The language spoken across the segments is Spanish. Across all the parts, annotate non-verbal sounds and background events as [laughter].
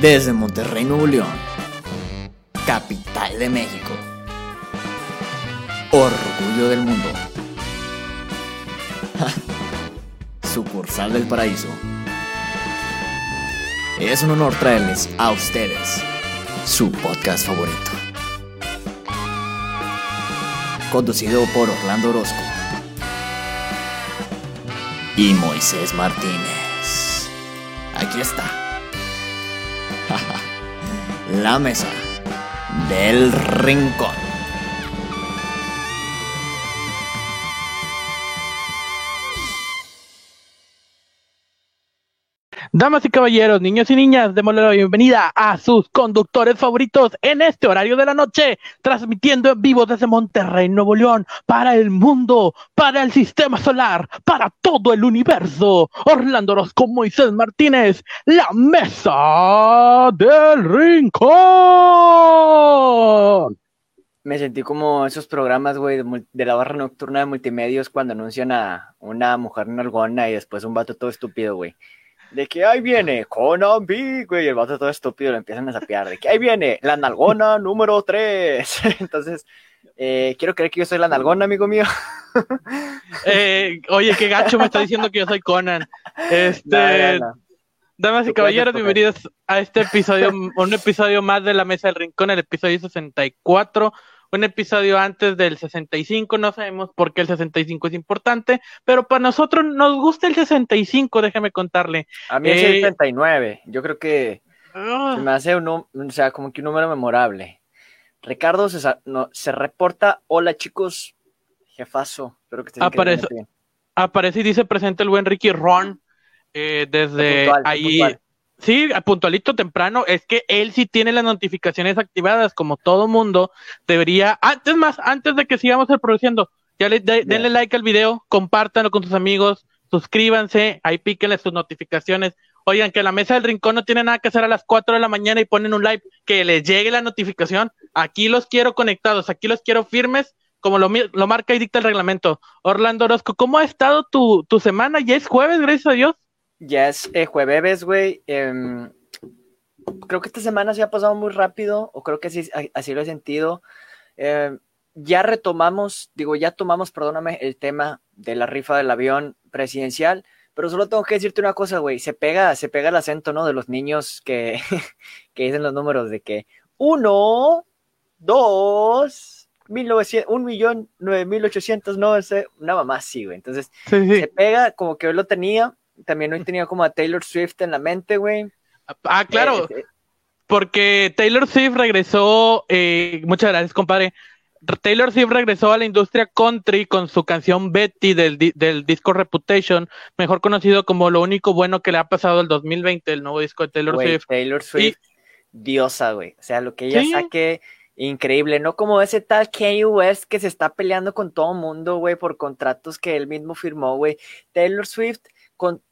Desde Monterrey, Nuevo León, capital de México, orgullo del mundo, [laughs] sucursal del paraíso. Es un honor traerles a ustedes su podcast favorito. Conducido por Orlando Orozco y Moisés Martínez. Aquí está. La mesa del rincón. Damas y caballeros, niños y niñas, démosle la bienvenida a sus conductores favoritos en este horario de la noche, transmitiendo en vivo desde Monterrey, Nuevo León, para el mundo, para el sistema solar, para todo el universo. Orlando Orozco Moisés Martínez, la mesa del rincón. Me sentí como esos programas, güey, de, de la barra nocturna de multimedios cuando anuncian a una mujer nalgona y después un vato todo estúpido, güey. De que ahí viene Conan Big, güey, el vato todo estúpido lo empiezan a sapear. De que ahí viene la nalgona número 3. [laughs] Entonces, eh, quiero creer que yo soy la nalgona, amigo mío. [laughs] Eh, oye, qué gacho me está diciendo que yo soy Conan. Este, No, no, no. Damas y caballeros, bienvenidos a este episodio, un episodio más de la Mesa del Rincón, el episodio 64, un episodio antes del 65, no sabemos por qué el 65 es importante, pero para nosotros nos gusta el 65, déjeme contarle. A mí es Eh, el 39. Yo creo que Ah, se me hace un, o sea, como que un número memorable. Ricardo se, sa- no, se reporta. Hola, chicos. Jefazo. Espero que estén Aparece- bien. aparece y dice presente el buen Ricky Ron eh, desde Puntual, ahí. puntual. Sí, a puntualito temprano, es que él sí tiene las notificaciones activadas, como todo mundo debería. Antes más, antes de que sigamos reproduciendo, ya le, de- denle like al video, compártanlo con sus amigos, suscríbanse, ahí píquenle sus notificaciones. Oigan, que la mesa del rincón no tiene nada que hacer a las 4 de la mañana y ponen un live, que les llegue la notificación. Aquí los quiero conectados, aquí los quiero firmes, como lo, lo marca y dicta el reglamento. Orlando Orozco, ¿cómo ha estado tu, tu semana? Ya es jueves, gracias a Dios. Ya es eh, jueves, güey. em, creo que esta semana se ha pasado muy rápido, o creo que así, así lo he sentido. Em, ya retomamos, digo, ya tomamos, perdóname, el tema de la rifa del avión presidencial, pero solo tengo que decirte una cosa, güey. Se pega, se pega el acento, ¿no? De los niños que, [laughs] que dicen los números de que uno, dos, mil un millón, nueve mil ochocientos, no sé, una mamá así, güey. Entonces, Sí, sí. se pega como que hoy lo tenía. También hoy tenía como a Taylor Swift en la mente, güey. Ah, claro. Eh, eh, Porque Taylor Swift regresó, eh, muchas gracias, compadre. Taylor Swift regresó a la industria country con su canción Betty del, di- del disco Reputation, mejor conocido como lo único bueno que le ha pasado el 2020, el nuevo disco de Taylor Swift. Taylor Swift, diosa, güey. O sea, lo que ella Sí. saque, increíble. No como ese tal Kanye West que se está peleando con todo mundo, güey, por contratos que él mismo firmó, güey. Taylor Swift, con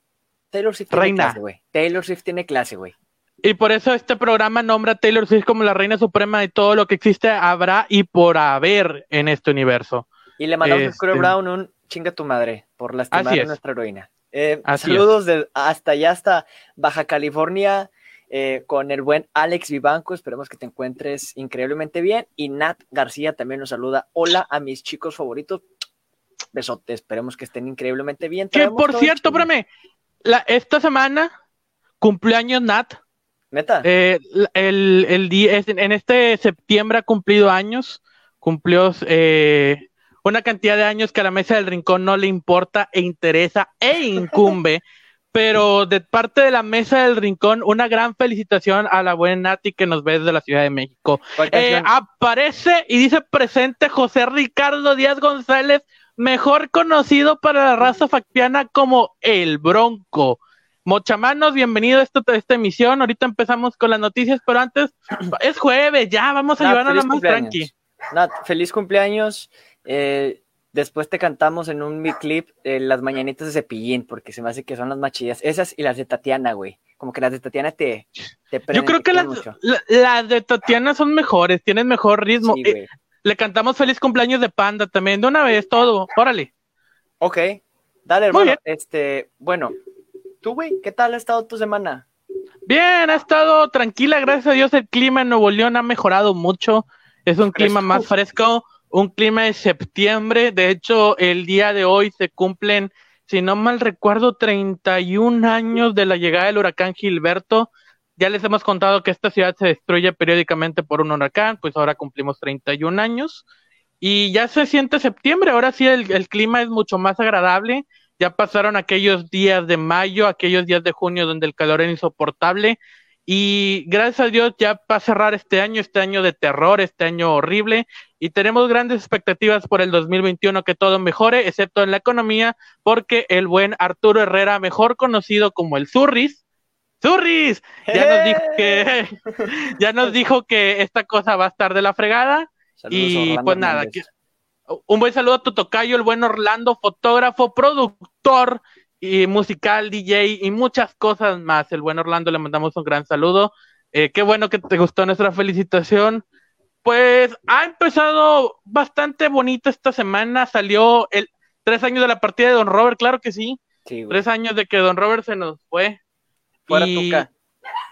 Taylor Swift tiene Reina. clase, güey. Taylor Swift tiene clase, güey. Y por eso este programa nombra a Taylor Swift como la reina suprema de todo lo que existe, habrá y por haber en este universo. Y le mandamos a Este- Scooter Brown un chinga tu madre por lastimar a es. nuestra heroína. Eh, saludos de- hasta allá, hasta Baja California, eh, con el buen Alex Vivanco. Esperemos que te encuentres increíblemente bien. Y Nat García también nos saluda. Hola a mis chicos favoritos. Besote, esperemos que estén increíblemente bien. Que por cierto, espérame, la, esta semana cumpleaños Nat, Neta, Eh, el, el día, es- en este septiembre ha cumplido años, cumplió eh, una cantidad de años que a la mesa del rincón no le importa e interesa e incumbe, [laughs] pero de parte de la mesa del rincón, una gran felicitación a la buena Nati que nos ve desde la Ciudad de México. ¿cuál Eh, aparece y dice presente José Ricardo Díaz González, mejor conocido para la raza factiana como el Bronco. Mochamanos, bienvenido a esta, a esta emisión. Ahorita empezamos con las noticias, pero antes [clears throat] es jueves, ya vamos a Nat, llevarnos feliz más tranqui. Nat, feliz cumpleaños. Eh, después te cantamos en un mi clip eh, las mañanitas de cepillín, porque se me hace que son las más chidas. Esas y las de Tatiana, güey. Como que las de Tatiana te, te Yo creo que las, la- las de Tatiana son mejores, tienen mejor ritmo. Sí, Eh. Le cantamos feliz cumpleaños de Panda también, de una vez todo. Órale. Ok, dale, Muy hermano. bien. Este, bueno, tú, güey, ¿qué tal ha estado tu semana? Bien, ha estado tranquila, gracias a Dios el clima en Nuevo León ha mejorado mucho, es un clima más fresco, un clima de septiembre, de hecho el día de hoy se cumplen, si no mal recuerdo, 31 años de la llegada del huracán Gilberto, ya les hemos contado que esta ciudad se destruye periódicamente por un huracán, pues ahora cumplimos 31 años. Y ya se siente septiembre, ahora sí el, clima es mucho más agradable, ya pasaron aquellos días de mayo, aquellos días de junio donde el calor era insoportable. Y gracias a Dios ya va a cerrar este año, este año de terror, este año horrible. Y tenemos grandes expectativas por el 2021 que todo mejore, excepto en la economía, porque el buen Arturo Herrera, mejor conocido como el Zurris, Zurris, ya nos dijo que [laughs] ya nos dijo que esta cosa va a estar de la fregada y pues nada, un buen saludo a tu tocayo, el buen Orlando, fotógrafo, productor y musical, DJ y muchas cosas más. El buen Orlando le mandamos un gran saludo. Eh, qué bueno que te gustó nuestra felicitación. Pues ha empezado bastante bonito esta semana. Salió el tres años de la partida de Don Robert, claro que sí. tres años de que Don Robert se nos fue. Fuera Tuca.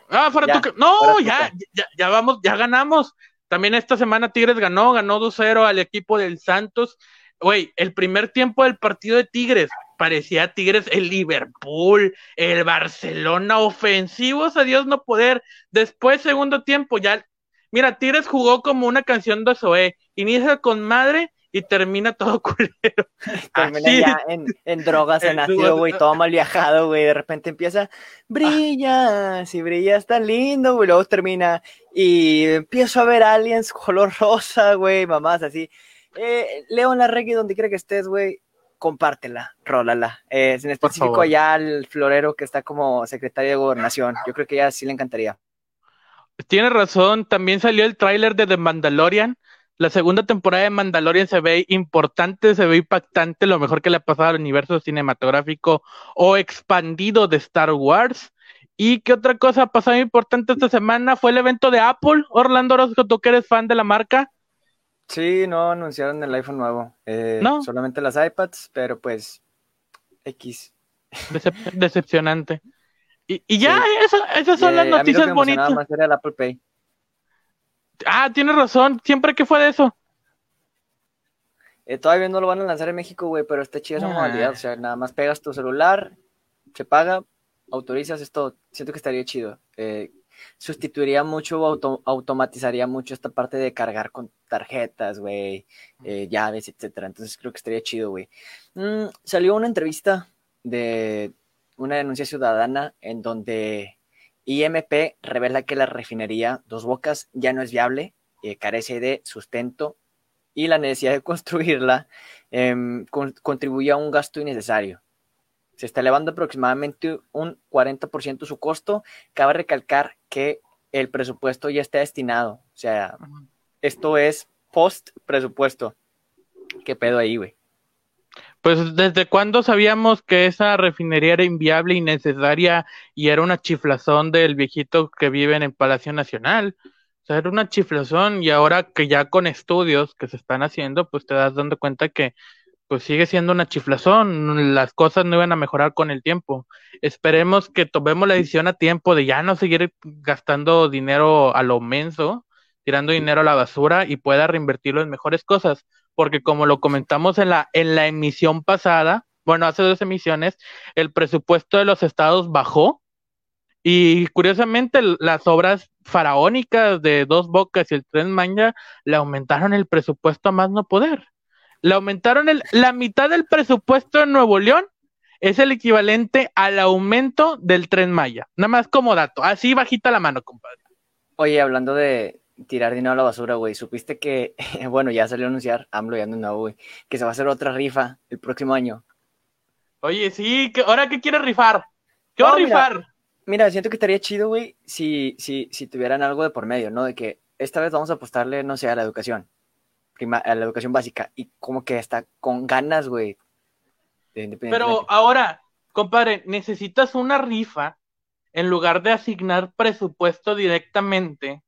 Ah, fuera Tuca. No, ya, ya, ya vamos, ya ganamos. También esta semana Tigres ganó, ganó 2-0 al equipo del Santos. Güey, el primer tiempo del partido de Tigres parecía Tigres el Liverpool, el Barcelona, ofensivos a Dios no poder. Después, segundo tiempo, ya. Mira, Tigres jugó como una canción de Zoé. Inicia con madre y termina todo [laughs] culero. Termina ya en, drogas, en ácido, güey, todo mal viajado, güey. De repente empieza, brilla, si brilla está lindo, güey. Luego termina y empiezo a ver aliens color rosa, güey, mamás así. Eh, León Larregui, donde quiera que estés, güey, compártela, rólala. Eh, en específico allá al florero que está como secretario de gobernación. Yo creo que ya sí le encantaría. Tiene razón, también salió el tráiler de The Mandalorian la segunda temporada de Mandalorian se ve importante, se ve impactante, lo mejor que le ha pasado al universo cinematográfico o expandido de Star Wars. ¿Y qué otra cosa ha pasado importante esta semana? Fue el evento de Apple. Orlando Orozco, tú que eres fan de la marca. Sí, no anunciaron el iPhone nuevo. Eh, no. Solamente las iPads, pero pues X. decepcionante. Y, ya, esas son las noticias bonitas. Más era el Apple Pay. Ah, tienes razón. ¿Siempre que fue de eso? Eh, todavía no lo van a lanzar en México, güey, pero está chida esa modalidad. O sea, nada más pegas tu celular, se paga, autorizas esto. Siento que estaría chido. Eh, sustituiría mucho, automatizaría mucho esta parte de cargar con tarjetas, güey, eh, llaves, etcétera. Entonces creo que estaría chido, güey. Mm, salió una entrevista de una denuncia ciudadana en donde IMP revela que la refinería Dos Bocas ya no es viable, eh, carece de sustento y la necesidad de construirla em, contribuye a un gasto innecesario. Se está elevando aproximadamente un 40% su costo. Cabe recalcar que el presupuesto ya está destinado. O sea, esto es post presupuesto. ¿Qué pedo ahí, güey? Pues desde cuándo sabíamos que esa refinería era inviable, innecesaria y era una chiflazón del viejito que vive en el Palacio Nacional. O sea, era una chiflazón y ahora que ya con estudios que se están haciendo, pues te das dando cuenta que pues sigue siendo una chiflazón, las cosas no iban a mejorar con el tiempo. Esperemos que tomemos la decisión a tiempo de ya no seguir gastando dinero a lo menso, tirando dinero a la basura y pueda reinvertirlo en mejores cosas porque como lo comentamos en la, en la emisión pasada, bueno, hace dos emisiones, el presupuesto de los estados bajó y curiosamente las obras faraónicas de Dos Bocas y el Tren Maya le aumentaron el presupuesto a más no poder. Le aumentaron el, la mitad del presupuesto en Nuevo León es el equivalente al aumento del Tren Maya. Nada más como dato, así bajita la mano, compadre. Oye, hablando de, tirar dinero a la basura, güey. Supiste que, [laughs] bueno, ya salió a anunciar, AMLO ya no, güey, que se va a hacer otra rifa el próximo año. Oye, sí, ¿ahora qué quieres rifar? ¿Qué va a rifar? Mira, siento que estaría chido, güey, si, si, si tuvieran algo de por medio, ¿no? De que esta vez vamos a apostarle, no sé, a la educación, a la educación básica, y como que está con ganas, güey. Pero ahora, compadre, necesitas una rifa en lugar de asignar presupuesto directamente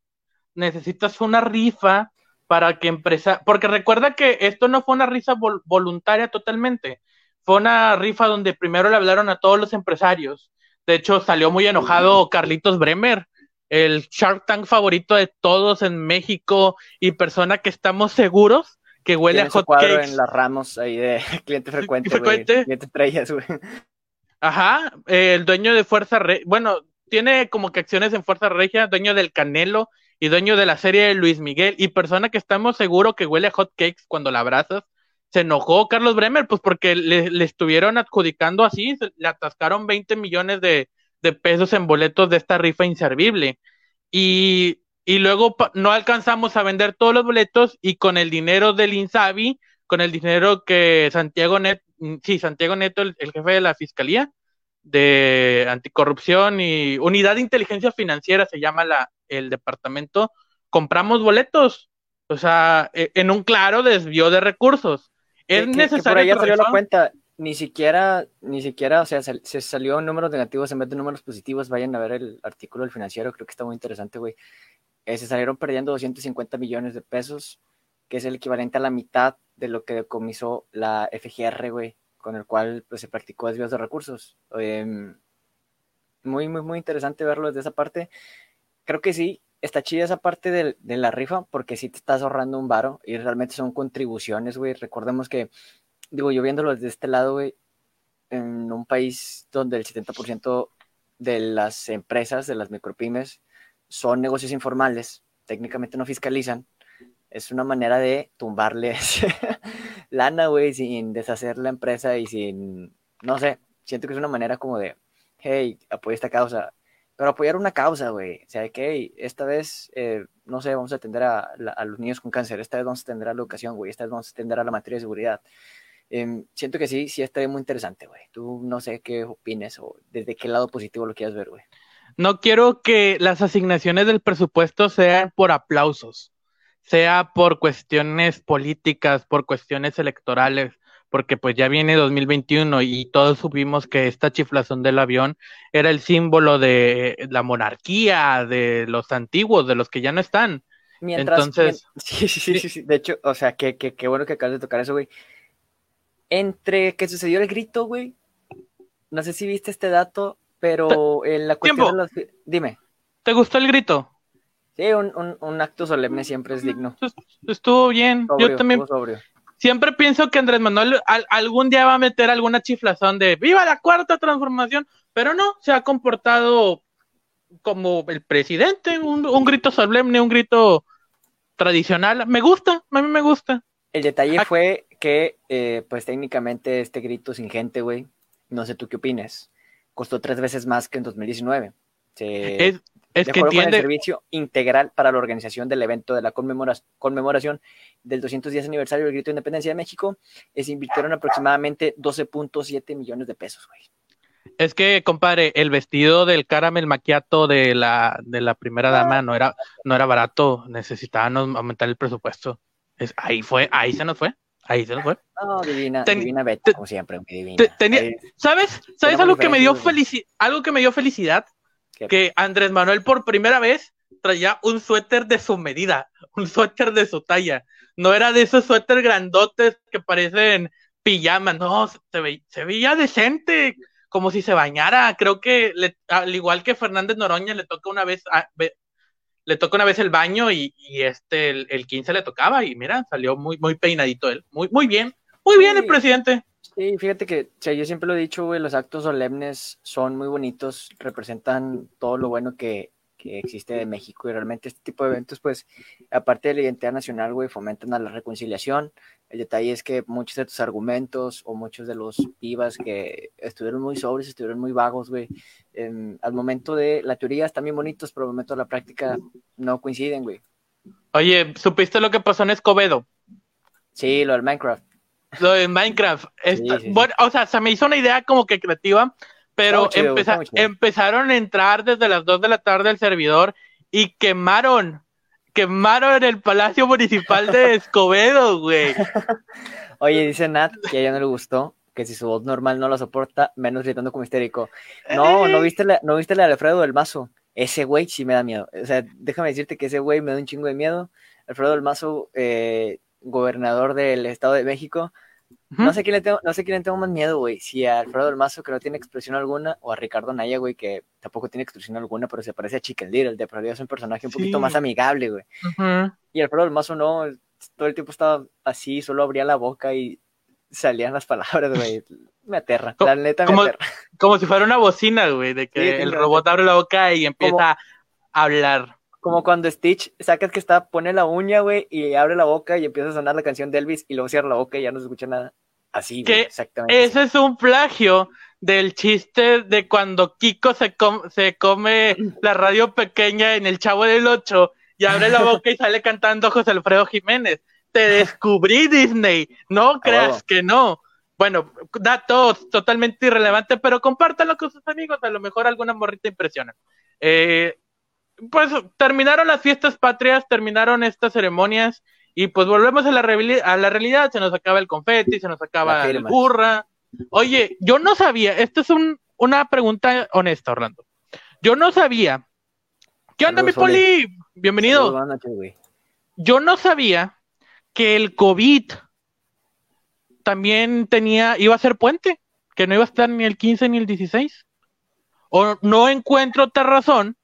necesitas una rifa para que empresa, porque recuerda que esto no fue una rifa voluntaria totalmente, fue una rifa donde primero le hablaron a todos los empresarios, De hecho, salió muy enojado Carlitos Bremer, el Shark Tank favorito de todos en México y persona que estamos seguros que huele a hot cakes. en las ramos ahí de [laughs] cliente frecuente, frecuente. Cliente güey. Ajá, el dueño de Fuerza Regia, bueno, tiene como que acciones en Fuerza Regia, dueño del Canelo y dueño de la serie de Luis Miguel y persona que estamos seguros que huele a hot cakes cuando la abrazas. Se enojó Carlos Bremer, pues porque le, estuvieron adjudicando así, le atascaron 20 millones de, de pesos en boletos de esta rifa inservible. Y, y luego no alcanzamos a vender todos los boletos y con el dinero del Insabi, con el dinero que Santiago Neto, sí, Santiago Neto, el, jefe de la Fiscalía de Anticorrupción y Unidad de Inteligencia Financiera se llama la, el departamento, compramos boletos. O sea, e, en un claro desvío de recursos. Es necesario. Que por salió la cuenta ni siquiera, ni siquiera, o sea, se, salió números negativos en vez de números positivos. Vayan a ver el artículo del financiero, creo que está muy interesante, güey. Eh, se salieron perdiendo 250 millones de pesos, que es el equivalente a la mitad de lo que decomisó la FGR, güey, con el cual pues, se practicó desvíos de recursos. Em, muy, muy, muy interesante verlo desde esa parte. Creo que sí, está chida esa parte de, de la rifa, porque sí te estás ahorrando un varo y realmente son contribuciones, güey. Recordemos que digo, yo viéndolo desde este lado, güey, en un país donde el 70% de las empresas, de las micropymes, son negocios informales, técnicamente no fiscalizan, es una manera de tumbarles [laughs] lana, güey, sin deshacer la empresa y sin, no sé, siento que es una manera como de, hey, apoya esta causa, pero apoyar una causa, güey, o sea, que esta vez, eh, no sé, vamos a atender a, los niños con cáncer, esta vez vamos a atender a la educación, güey, esta vez vamos a atender a la materia de seguridad, Em, siento que sí, sí estaría muy interesante, güey. Tú no sé qué opines o desde qué lado positivo lo quieras ver, güey. No quiero que las asignaciones del presupuesto sean por aplausos, sea por cuestiones políticas, por cuestiones electorales, porque pues ya viene 2021 y todos supimos que esta chiflación del avión era el símbolo de la monarquía, de los antiguos, de los que ya no están. Mientras, Entonces, [laughs] sí, sí, sí, sí, de hecho, o sea, qué, qué, qué bueno que acabas de tocar eso, güey entre que sucedió el grito, güey. No sé si viste este dato, pero en la cuestión de los... Dime. ¿Te gustó el grito? Sí, un, acto solemne siempre es digno. Estuvo bien. Yo también. Siempre pienso que Andrés Manuel algún día va a meter alguna chiflazón de ¡Viva la cuarta transformación! Pero no, se ha comportado como el presidente, un, un grito solemne, un grito tradicional. Me gusta, a mí me gusta. El detalle fue que, eh, pues técnicamente este grito sin gente, güey, no sé tú qué opines, costó tres veces más que en 2019. es, es que entiende... el servicio integral para la organización del evento de la conmemoración del 210 aniversario del grito de independencia de México, se invirtieron aproximadamente 12.7 millones de pesos, güey. Es que, compadre, el vestido del caramel maquiato de la, de la primera dama no era, no era barato, necesitaban aumentar el presupuesto. Es, ahí fue, ahí se nos fue. Ahí se nos fue. No, divina, divina Betty, como siempre, divina. ¿Sabes? ¿Sabes algo que me dio felicidad? Algo que me dio felicidad. Que Andrés Manuel por primera vez traía un suéter de su medida, [laughs] un suéter de su talla. No era de esos suéter grandotes que parecen pijamas, no, se, se veía decente, como si se bañara. Creo que al igual que Fernández Noroña le toca una vez le toca una vez el baño y, este, el, 15 le tocaba y mira, salió muy, muy peinadito él. Muy, muy bien, muy bien el presidente. Sí, fíjate que yo siempre lo he dicho, güey, los actos solemnes son muy bonitos, representan todo lo bueno que, que existe de México y realmente este tipo de eventos, pues, aparte de la identidad nacional, güey, fomentan a la reconciliación. El detalle es que muchos de tus argumentos o muchos de los vivas que estuvieron muy sobres, estuvieron muy vagos, güey, al momento de la teoría están bien bonitos, pero al momento de la práctica no coinciden, güey. Oye, ¿supiste lo que pasó en Escobedo? Sí, lo del Minecraft. Lo del Minecraft. Bueno, o sea, se me hizo una idea como que creativa pero empezaron a entrar desde las 2 de la tarde al servidor y quemaron, quemaron el Palacio Municipal de [laughs] Escobedo, güey. [laughs] Oye, dice Nat que a ella no le gustó, que si su voz normal no la soporta, menos gritando como histérico. No, no viste la, no viste la de Alfredo del Mazo. Ese güey sí me da miedo. O sea, déjame decirte que ese güey me da un chingo de miedo. Alfredo del Mazo, eh, gobernador del Estado de México, No sé quién le tengo, no sé quién le tengo más miedo, güey. Si a Alfredo del Mazo, que no tiene expresión alguna, o a Ricardo Naya, güey, que tampoco tiene expresión alguna, pero se parece a Chicken Little. De pronto es un personaje un poquito Sí. más amigable, güey. Ujú. Y Alfredo del Mazo no, todo el tiempo estaba así, solo abría la boca y salían las palabras, güey. Me aterra, la neta me como- aterra. Como si fuera una bocina, güey, de que Sí, el robot abre la boca y empieza Como- a hablar. Como cuando Stitch sacas que está, pone la uña, güey, y abre la boca y empieza a sonar la canción de Elvis y luego cierra la boca y ya no se escucha nada. Así, exactamente. Ese es un plagio del chiste de cuando Kiko se, com- se come la radio pequeña en El Chavo del Ocho y abre la boca y sale cantando José Alfredo Jiménez. Te descubrí, Disney. No creas que no. Bueno, datos totalmente irrelevantes, pero compártanlo con sus amigos. A lo mejor alguna morrita impresiona. Eh, pues terminaron las fiestas patrias, terminaron estas ceremonias y pues volvemos a la, a la realidad. Se nos acaba el confeti, se nos La acaba el firma. burra. Oye, yo no sabía, esta es un, una pregunta honesta, Orlando. Yo no sabía. ¿Qué onda, mi poli? Bienvenido. Yo no sabía que el COVID también tenía, iba a ser puente, que no iba a estar ni el 15 ni el 16. O no encuentro otra razón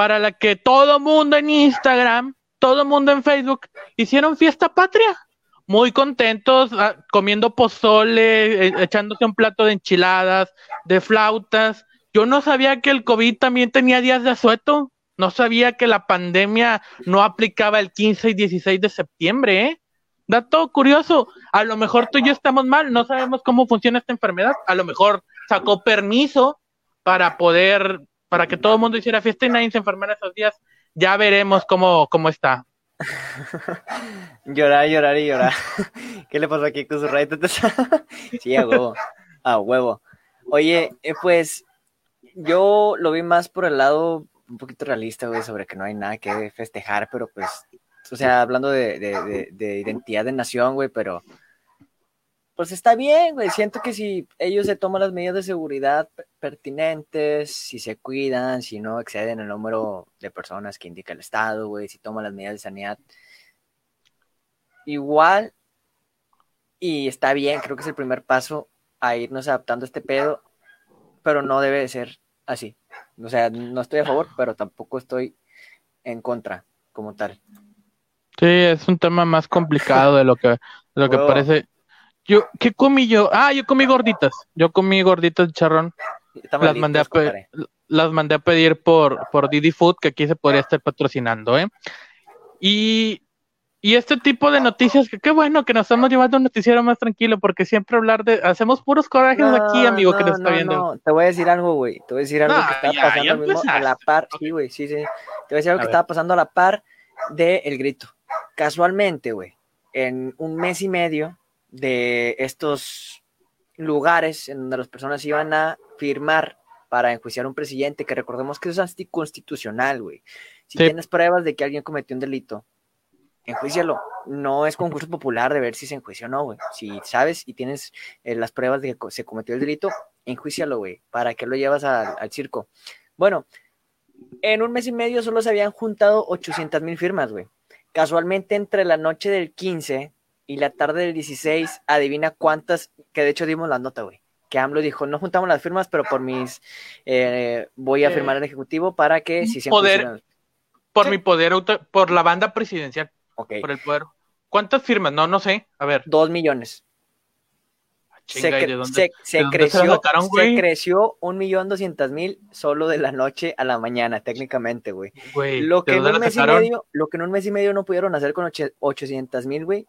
para la que todo mundo en Instagram, todo mundo en Facebook hicieron fiesta patria. Muy contentos, ah, comiendo pozole, eh, echándose un plato de enchiladas, de flautas. Yo no sabía que el COVID también tenía días de asueto. No sabía que la pandemia no aplicaba el 15 y 16 de septiembre, ¿eh? Dato curioso, a lo mejor tú y yo estamos mal, no sabemos cómo funciona esta enfermedad, a lo mejor sacó permiso para poder, para que todo el mundo hiciera fiesta y nadie se enfermara esos días, ya veremos cómo, cómo está. [laughs] Llorar, llorar y llorar. ¿Qué le pasó aquí con su raíz? [laughs] sí, a huevo. A huevo. Oye, eh, pues yo lo vi más por el lado un poquito realista, güey, sobre que no hay nada que festejar, pero pues, o sea, hablando de, de, de, de identidad de nación, güey, pero pues está bien, güey. Siento que si ellos se toman las medidas de seguridad per- pertinentes, si se cuidan, si no exceden el número de personas que indica el Estado, güey, si toman las medidas de sanidad, igual, y está bien, creo que es el primer paso a irnos adaptando a este pedo, pero no debe de ser así. O sea, no estoy a favor, pero tampoco estoy en contra como tal. Sí, es un tema más complicado de lo que, de lo que parece. Yo, ¿qué comí yo? Ah, yo comí gorditas, yo comí gorditas de charrón. Las mandé a pe- compadre. las mandé a pedir por, por Didi Food, que aquí se podría estar patrocinando, ¿eh? Y, y este tipo de noticias, que qué bueno que nos estamos llevando a un noticiero más tranquilo, porque siempre hablar de, hacemos puros corajes aquí, amigo, que no, nos está no, viendo. no. Te voy a decir algo, güey. Te voy a decir algo No, que estaba ya, pasando ya al mismo- a la par. Sí, güey, sí, sí. Te voy a decir algo A que ver. estaba pasando a la par de El Grito. Casualmente, güey, en un mes y medio de estos lugares en donde las personas iban a firmar para enjuiciar a un presidente, que recordemos que eso es anticonstitucional, güey. Si Sí. tienes pruebas de que alguien cometió un delito, enjuícialo. No es concurso popular de ver si se enjuicia o no, güey. Si sabes y tienes eh, las pruebas de que se cometió el delito, enjuícialo, güey. ¿Para qué lo llevas al, al circo? Bueno, en un mes y medio solo se habían juntado 800 mil firmas, güey. Casualmente entre la noche del 15 y la tarde del 16, adivina cuántas, que de hecho dimos la nota, güey. Que AMLO dijo, no juntamos las firmas, pero por mis, eh, voy a Eh, firmar el Ejecutivo para que si se poder- Por Sí. mi poder, auto- por la banda presidencial, Ok, por el poder. ¿Cuántas firmas? No, no sé. A ver. dos millones. Se, Chinga, ¿y cre- dónde? se- se se creció, sacaron, se creció un millón doscientas mil solo de la noche a la mañana, técnicamente, güey. Lo ¿de que, en un mes y medio, lo que en un mes y medio no pudieron hacer con oche- 800 mil, güey,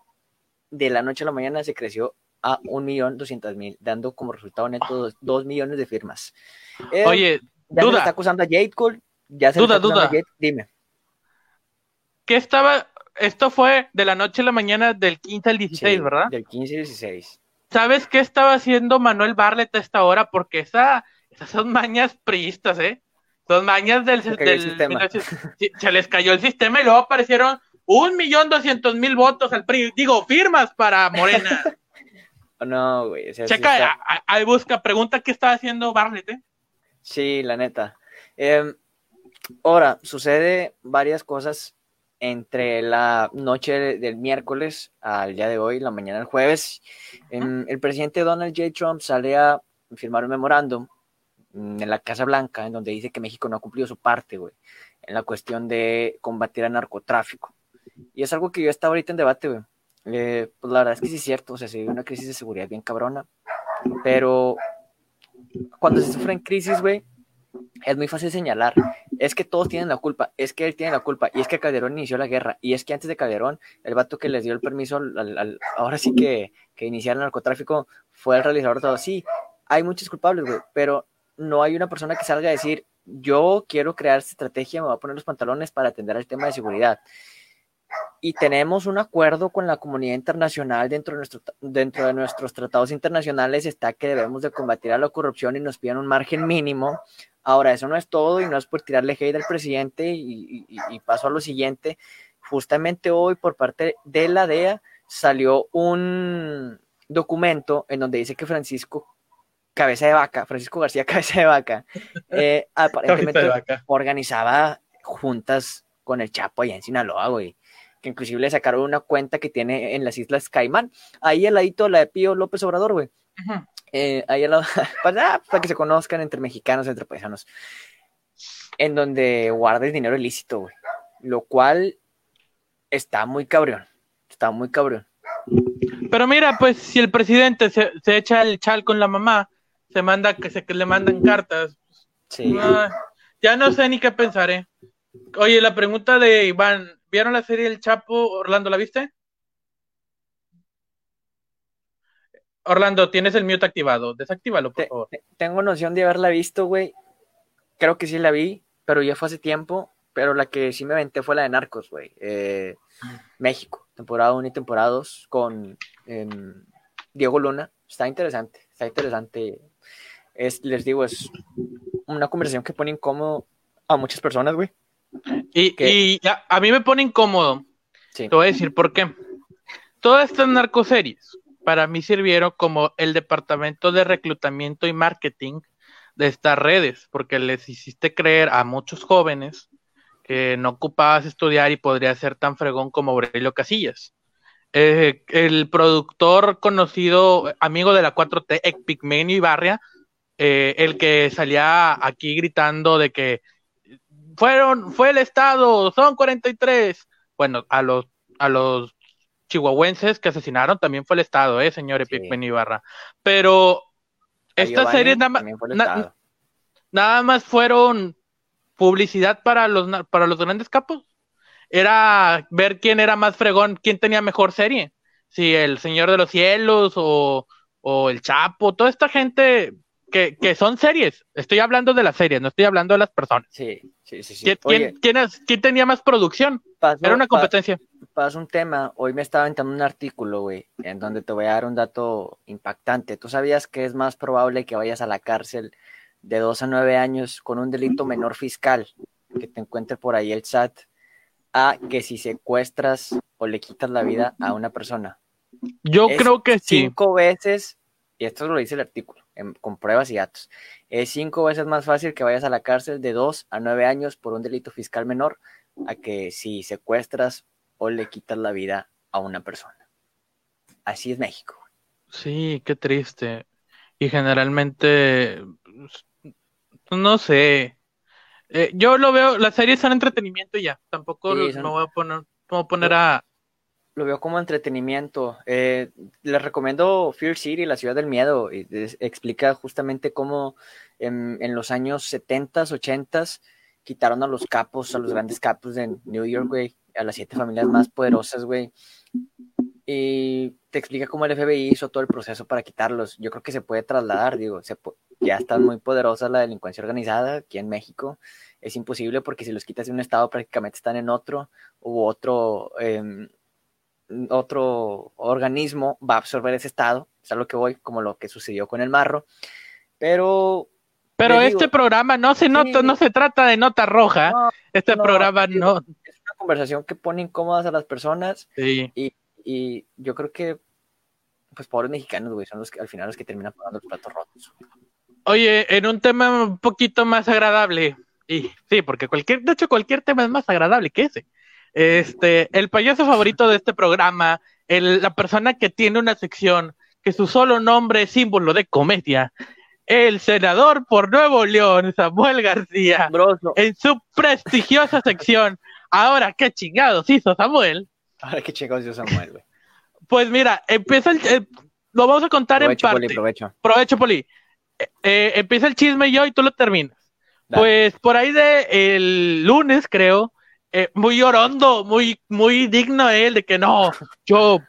de la noche a la mañana se creció a un millón doscientas mil, dando como resultado neto dos, dos millones de firmas. Eh, Oye, ya se duda. está acusando a Jade Cole, ya se Duda, está acusando a duda. Jade, dime. ¿qué estaba? Esto fue de la noche a la mañana del 15 al 16, Sí, ¿verdad? Del 15 y 16. ¿Sabes qué estaba haciendo Manuel Barlet a esta hora? Porque esa, esas son mañas priistas, ¿eh? Son mañas del, Se del- sistema. sí, [laughs] se les cayó el sistema y luego aparecieron un millón doscientos mil votos al PRI, digo, firmas para Morena. [laughs] No, güey. o sea, sí Checa, está- a- ahí busca, pregunta qué estaba haciendo Barlet, ¿eh? Sí, la neta. Em, ahora, sucede varias cosas entre la noche del miércoles al día de hoy, la mañana del jueves, em, el presidente Donald J. Trump sale a firmar un memorándum mm, en la Casa Blanca, en donde dice que México no ha cumplido su parte, güey, en la cuestión de combatir el narcotráfico. Y es algo que yo estaba ahorita en debate, güey. Eh, pues la verdad es que sí es cierto, o sea, se vive una crisis de seguridad bien cabrona, pero cuando se sufren crisis, güey, es muy fácil señalar. Es que todos tienen la culpa, es que él tiene la culpa, y es que Calderón inició la guerra, y es que antes de Calderón, el vato que les dio el permiso, al, ahora sí que, que iniciar el narcotráfico, fue el realizador de todo. Sí, hay muchos culpables, güey, pero no hay una persona que salga a decir, yo quiero crear esta estrategia, me voy a poner los pantalones para atender el tema de seguridad y tenemos un acuerdo con la comunidad internacional dentro de, nuestro, dentro de nuestros tratados internacionales está que debemos de combatir a la corrupción y nos piden un margen mínimo. Ahora, eso no es todo y no es por tirarle hate al presidente y, y paso a lo siguiente. Justamente hoy por parte de la DEA salió un documento en donde dice que Francisco Cabeza de Vaca, Francisco García [laughs] Cabeza de Vaca, eh, aparentemente organizaba juntas con el Chapo allá en Sinaloa, güey que inclusive le sacaron una cuenta que tiene en las Islas Caimán. Ahí al ladito la de Pío López Obrador, güey. Eh, ahí al lado, [laughs] para, ah, para, que se conozcan entre mexicanos, entre paisanos. En donde guarda el dinero ilícito, güey. Lo cual está muy cabrón. Está muy cabrón. Pero mira, pues si el presidente se, echa el chal con la mamá, se manda que se que le mandan cartas. Sí. ya no sé ni qué pensar, eh. Oye, la pregunta de Iván, ¿Vieron la serie El Chapo? Orlando, ¿la viste? Orlando, tienes el mute activado. Desactívalo, por favor. Tengo noción de haberla visto, güey. Creo que sí la vi, pero ya fue hace tiempo. Pero la que sí me aventé fue la de Narcos, güey. Eh, México, temporada 1 y temporada 2, con em, Diego Luna. Está interesante, está interesante. Es, les digo, es una conversación que pone incómodo a muchas personas, güey. Y, a, mí me pone incómodo. Te voy a decir por qué. Todas estas narcoseries para mí sirvieron como el departamento de reclutamiento y marketing de estas redes, porque les hiciste creer a muchos jóvenes que no ocupabas estudiar y podría ser tan fregón como Aurelio Casillas. Eh, el productor conocido, amigo de la 4T, Epicmenio Ibarria, eh, el que salía aquí gritando de que fueron, fue el Estado, son 43. Bueno, a los, a los chihuahuenses que asesinaron también fue el Estado, ¿eh, señor sí. Ibarra? Pero estas series nada, nada más fueron publicidad para los, para los grandes capos. Era ver quién era más fregón, quién tenía mejor serie. Si el Señor de los Cielos o, o el Chapo, toda esta gente que, que, son series. Estoy hablando de las series, no estoy hablando de las personas. Sí, sí, sí. sí. ¿Quién, quién, tenía más producción? Era una competencia. Pasa un tema. Hoy me estaba aventando un artículo, güey, en donde te voy a dar un dato impactante. ¿Tú sabías que es más probable que vayas a la cárcel de dos a nueve años con un delito menor fiscal que te encuentre por ahí el SAT a que si secuestras o le quitas la vida a una persona? Yo creo que sí. Cinco veces, y esto lo dice el artículo con pruebas y datos. Es cinco veces más fácil que vayas a la cárcel de dos a nueve años por un delito fiscal menor a que si secuestras o le quitas la vida a una persona. Así es México. Sí, qué triste. Y generalmente, no sé. Eh, yo lo veo, las series son entretenimiento y ya. Tampoco me voy a poner, a poner a, lo veo como entretenimiento. Eh, les recomiendo Fear City, la ciudad del miedo. Y explica justamente cómo en, los años 70, 80 quitaron a los capos, a los grandes capos de New York, güey, a las siete familias más poderosas, güey. Y te explica cómo el FBI hizo todo el proceso para quitarlos. Yo creo que se puede trasladar, digo, ya está muy poderosa la delincuencia organizada aquí en México. Es imposible porque si los quitas de un estado prácticamente están en otro, u otro... Eh, otro organismo va a absorber ese estado, es a lo que voy, como lo que sucedió con el marro, pero... Pero este programa no se nota, no se trata de nota roja, este programa no... Es una conversación que pone incómodas a las personas y, y, yo creo que, pues pobres mexicanos, güey, son los que al final los que terminan pagando los platos rotos. Oye, en un tema un poquito más agradable, y sí, porque cualquier, de hecho cualquier tema es más agradable que ese Este, el payaso favorito de este programa, el, la persona que tiene una sección que su solo nombre es símbolo de comedia, el senador por Nuevo León, Samuel García, Broso. en su prestigiosa sección. Ahora, ¿qué chingados hizo Samuel? Ahora qué chingados yo Samuel, güey. Pues mira, empieza el, el- lo vamos a contar Provecho, en Poli, parte. provecho. Provecho, Poli. Eh, eh, empieza el chisme yo y tú lo terminas. Dale. Pues por ahí de el lunes, creo, eh, muy orondo, muy, muy digno él de que no, yo,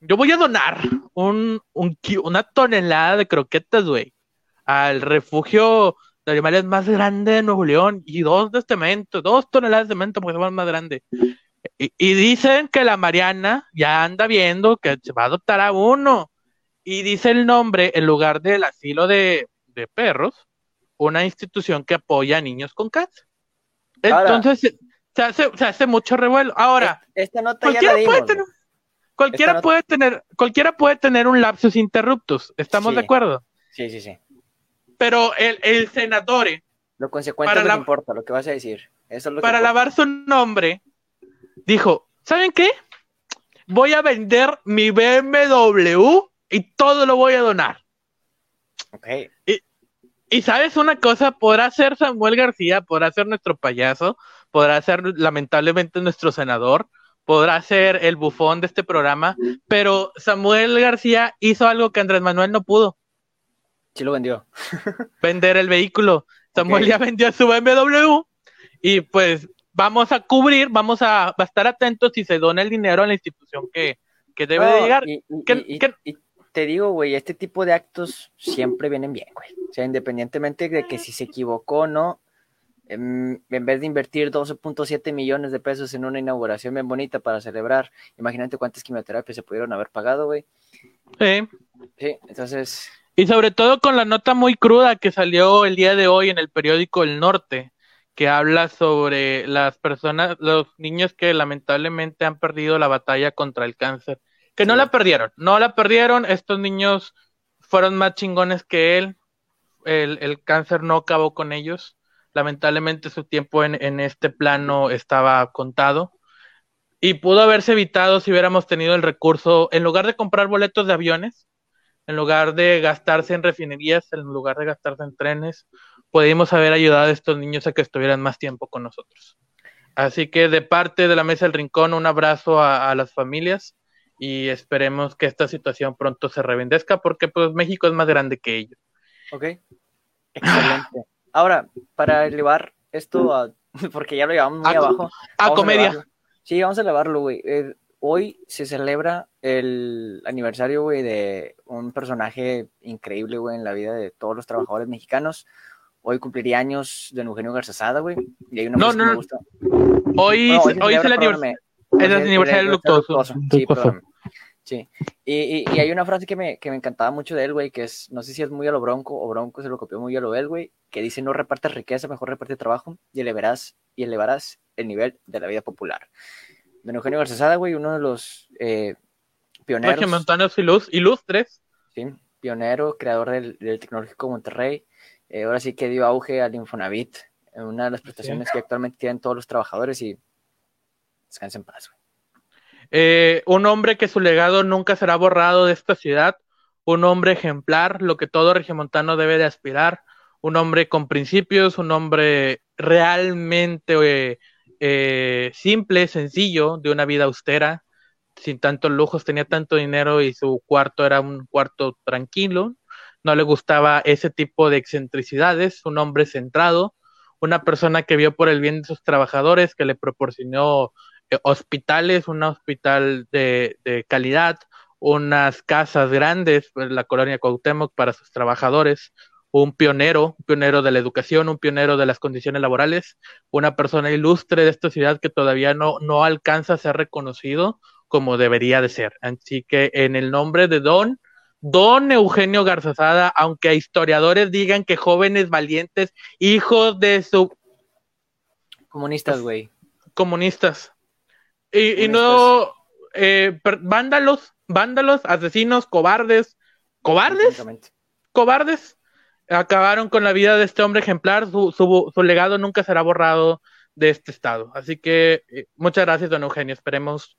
yo voy a donar un, un una tonelada de croquetas, güey, al refugio de animales más grande de Nuevo León y dos de cemento, dos toneladas de cemento porque somos más grande. Y, y dicen que la Mariana ya anda viendo que se va a adoptar a uno. Y dice el nombre en lugar del asilo de, de perros, una institución que apoya a niños con cáncer. Entonces, se hace, se hace mucho revuelo. Ahora, Es- Esta nota ya la cualquiera puede tener, cualquiera Esta no- puede tener, cualquiera puede tener un lapsus interruptus, ¿estamos Sí. de acuerdo? Sí, sí, sí. Pero el, el senador, Lo consecuente Para la- que importa, lo que vas a decir. Eso es lo para lavar su nombre, dijo, ¿saben qué? Voy a vender mi BMW y todo lo voy a donar. Ok. Y sabes una cosa, podrá ser Samuel García, podrá ser nuestro payaso, podrá ser lamentablemente nuestro senador, podrá ser el bufón de este programa, pero Samuel García hizo algo que Andrés Manuel no pudo, Sí lo vendió. [laughs] vender el vehículo. Samuel Ok. ya vendió su BMW y pues vamos a cubrir, vamos a, a estar atentos si se dona el dinero a la institución que, que debe de llegar. Y- ¿Qué- y- qué- y te digo, güey, este tipo de actos siempre vienen bien, güey. O sea, independientemente de que si se equivocó o no, em, en vez de invertir 12.7 millones de pesos en una inauguración bien bonita para celebrar, imagínate cuántas quimioterapias se pudieron haber pagado, güey. Sí. Sí, entonces, Y sobre todo con la nota muy cruda que salió el día de hoy en el periódico El Norte, que habla sobre las personas, los niños que lamentablemente han perdido la batalla contra el cáncer. Que no la perdieron, no la perdieron, estos niños fueron más chingones que él, el, el cáncer no acabó con ellos, lamentablemente su tiempo en, en este plano estaba contado y pudo haberse evitado si hubiéramos tenido el recurso, en lugar de comprar boletos de aviones, en lugar de gastarse en refinerías, en lugar de gastarse en trenes, pudimos haber ayudado a estos niños a que estuvieran más tiempo con nosotros. Así que de parte de la Mesa del Rincón, un abrazo a, las familias y esperemos que esta situación pronto se revendezca porque pues México es más grande que ellos. ok. Excelente. Ahora, para elevar esto a, [laughs] porque ya lo llevamos muy A- abajo. A vamos comedia. Sí, vamos a elevarlo, güey. Eh, hoy se celebra el aniversario, güey, de un personaje increíble, güey, en la vida de todos los trabajadores mexicanos. Hoy cumpliría años de Eugenio Garzazada, güey. Y hay una No, que no, me no. gusta. Hoy, Bueno, hoy se es el aniversario. perdóname. Es el aniversario luctuoso. Sí. Sí. Y, y, y hay una frase que me, que me encantaba mucho de él, güey, que es, no sé si es muy a lo bronco o bronco se lo copió muy a lo él, güey, que dice no repartes riqueza, mejor reparte trabajo y elevarás, y elevarás el nivel de la vida popular. Don Eugenio Garzazada, güey, uno de los eh, pioneros, ilus- ilustres. sí, pionero, creador del, del Tecnológico Monterrey, eh, ahora sí que dio auge al Infonavit, eh, una de las prestaciones que actualmente tienen todos los trabajadores y descansen en paz, güey. Eh, un hombre que su legado nunca será borrado de esta ciudad, un hombre ejemplar, lo que todo regiomontano debe de aspirar, un hombre con principios, un hombre realmente eh, eh, simple, sencillo, de una vida austera, sin tantos lujos, tenía tanto dinero y su cuarto era un cuarto tranquilo, no le gustaba ese tipo de excentricidades, un hombre centrado, una persona que vio por el bien de sus trabajadores, que le proporcionó hospitales, un hospital de, de calidad, unas casas grandes, pues, la colonia Cuauhtémoc para sus trabajadores, un pionero, un pionero de la educación, un pionero de las condiciones laborales, una persona ilustre de esta ciudad que todavía no, no alcanza a ser reconocido como debería de ser. Así que en el nombre de Don, Don Eugenio Garzazada, aunque historiadores digan que jóvenes valientes, hijos de su Comunistas, güey. comunistas. Y, y no eh, vándalos, vándalos, asesinos, cobardes, cobardes, cobardes, acabaron con la vida de este hombre ejemplar, su, su, su legado nunca será borrado de este estado. Así que eh, muchas gracias, don Eugenio. Esperemos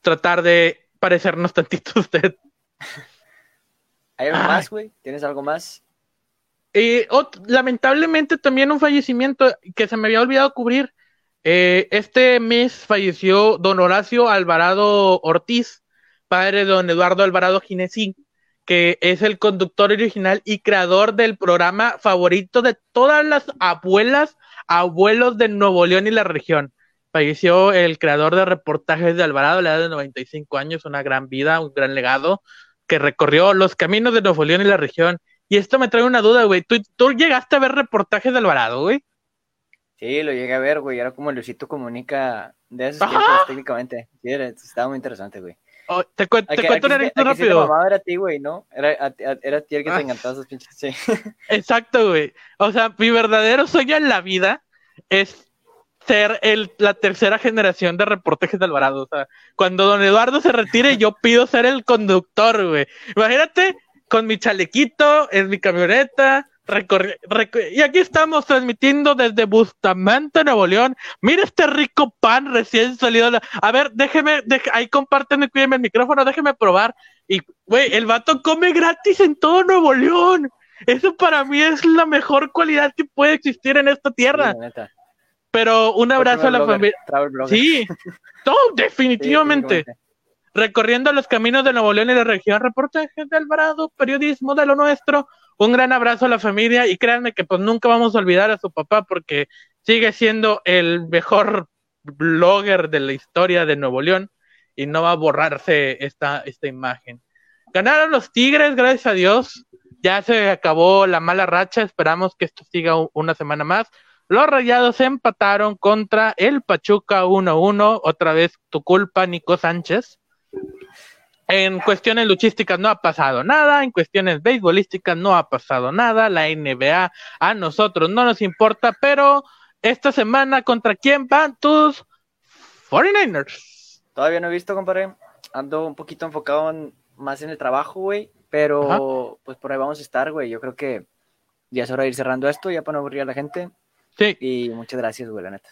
tratar de parecernos tantito a usted. ¿Hay algo más, güey? ¿Tienes algo más? Eh, lamentablemente también un fallecimiento que se me había olvidado cubrir. Eh, este mes falleció don Horacio Alvarado Ortiz, padre de don Eduardo Alvarado Ginesí, que es el conductor original y creador del programa favorito de todas las abuelas, abuelos de Nuevo León y la región. Falleció el creador de reportajes de Alvarado a la edad de 95 años, una gran vida, un gran legado, que recorrió los caminos de Nuevo León y la región. Y esto me trae una duda, güey. ¿Tú, ¿Tú llegaste a ver reportajes de Alvarado, güey? Sí, lo llegué a ver, güey. Era como Luisito Comunica de esos tiempos, técnicamente. Sí, era, estaba muy interesante, güey. Oh, te, cuento una anécdota rápido. Sí era a ti, güey, ¿no? Era, era a ti el que te ah. encantaba esos pinches. Sí. [laughs] Exacto, güey. O sea, mi verdadero sueño en la vida es ser el, la tercera generación de reportajes de Alvarado. O sea, cuando don Eduardo se retire, yo pido ser el conductor, güey. Imagínate con mi chalequito, en mi camioneta, y aquí estamos transmitiendo desde Bustamante, Nuevo León. Mira este rico pan recién salido. A ver, déjeme, ahí comparten, cuídenme el micrófono, déjeme probar. Y, güey, el vato come gratis en todo Nuevo León. Eso para mí es la mejor cualidad que puede existir en esta tierra. Pero un abrazo a la familia. Sí, [laughs] todo, definitivamente. Recorriendo los caminos de Nuevo León y la región, reportajes de Alvarado, periodismo de lo nuestro. Un gran abrazo a la familia y créanme que pues nunca vamos a olvidar a su papá porque sigue siendo el mejor blogger de la historia de Nuevo León y no va a borrarse esta, esta imagen. Ganaron los Tigres, gracias a Dios. Ya se acabó la mala racha, esperamos que esto siga una semana más. Los Rayados empataron contra el Pachuca 1-1, otra vez tu culpa, Nico Sánchez. En cuestiones luchísticas no ha pasado nada, en cuestiones beisbolísticas no ha pasado nada, la NBA a nosotros no nos importa, pero esta semana contra quién van tus 49ers? Todavía no he visto, compadre. Ando un poquito enfocado más en el trabajo, güey, pero pues por ahí vamos a estar, güey. Yo creo que ya es hora de ir cerrando esto, ya para no aburrir a la gente. Sí. Y muchas gracias, güey, la neta.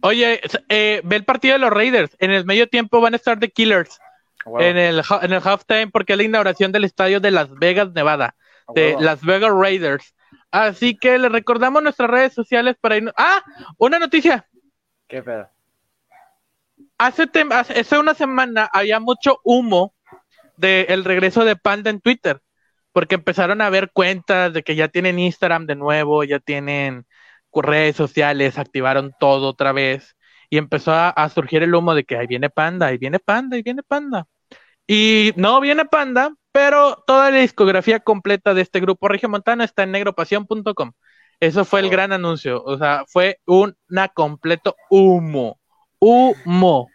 Oye, eh, ve el partido de los Raiders. En el medio tiempo van a estar The Killers en, el, en el halftime porque es la inauguración del estadio de Las Vegas, Nevada, de Las Vegas Raiders. Así que le recordamos nuestras redes sociales para ir. ¡Ah! Una noticia. ¿Qué pedo? Hace, hace una semana había mucho humo del regreso de Panda en Twitter, porque empezaron a ver cuentas de que ya tienen Instagram de nuevo, ya tienen redes sociales, activaron todo otra vez y empezó a, surgir el humo de que ahí viene Panda, ahí viene Panda, ahí viene Panda. Y no viene Panda, pero toda la discografía completa de este grupo Montana está en negropasión.com. Eso fue el oh. gran anuncio, o sea, fue una completo humo, humo.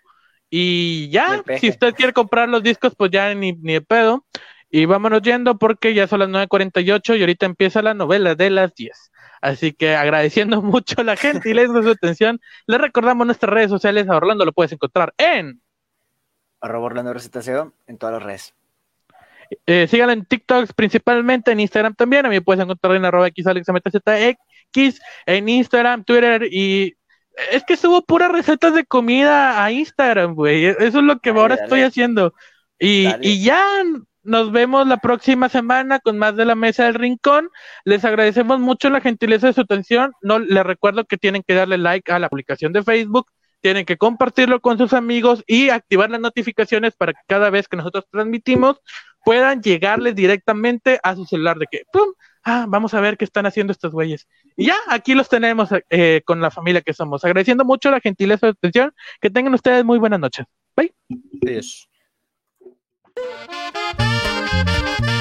Y ya, si usted quiere comprar los discos, pues ya ni, ni de pedo. Y vámonos yendo porque ya son las 9.48 y ahorita empieza la novela de las 10. Así que agradeciendo [laughs] mucho a la gente y les su atención, les recordamos nuestras redes sociales. A Orlando lo puedes encontrar en arroba Orlando en todas las redes. Eh, síganlo en TikTok principalmente, en Instagram también. A mí puedes encontrar en arroba XAlexMTZX, en Instagram, Twitter y es que subo puras recetas de comida a Instagram, güey. Eso es lo que ahora estoy haciendo. Y, y ya nos vemos la próxima semana con más de la mesa del rincón. Les agradecemos mucho la gentileza de su atención. No les recuerdo que tienen que darle like a la publicación de Facebook, tienen que compartirlo con sus amigos y activar las notificaciones para que cada vez que nosotros transmitimos puedan llegarles directamente a su celular de que ¡pum! Ah, vamos a ver qué están haciendo estos güeyes. Y ya, aquí los tenemos eh, con la familia que somos. Agradeciendo mucho la gentileza de atención. Que tengan ustedes muy buenas noches. Bye. You.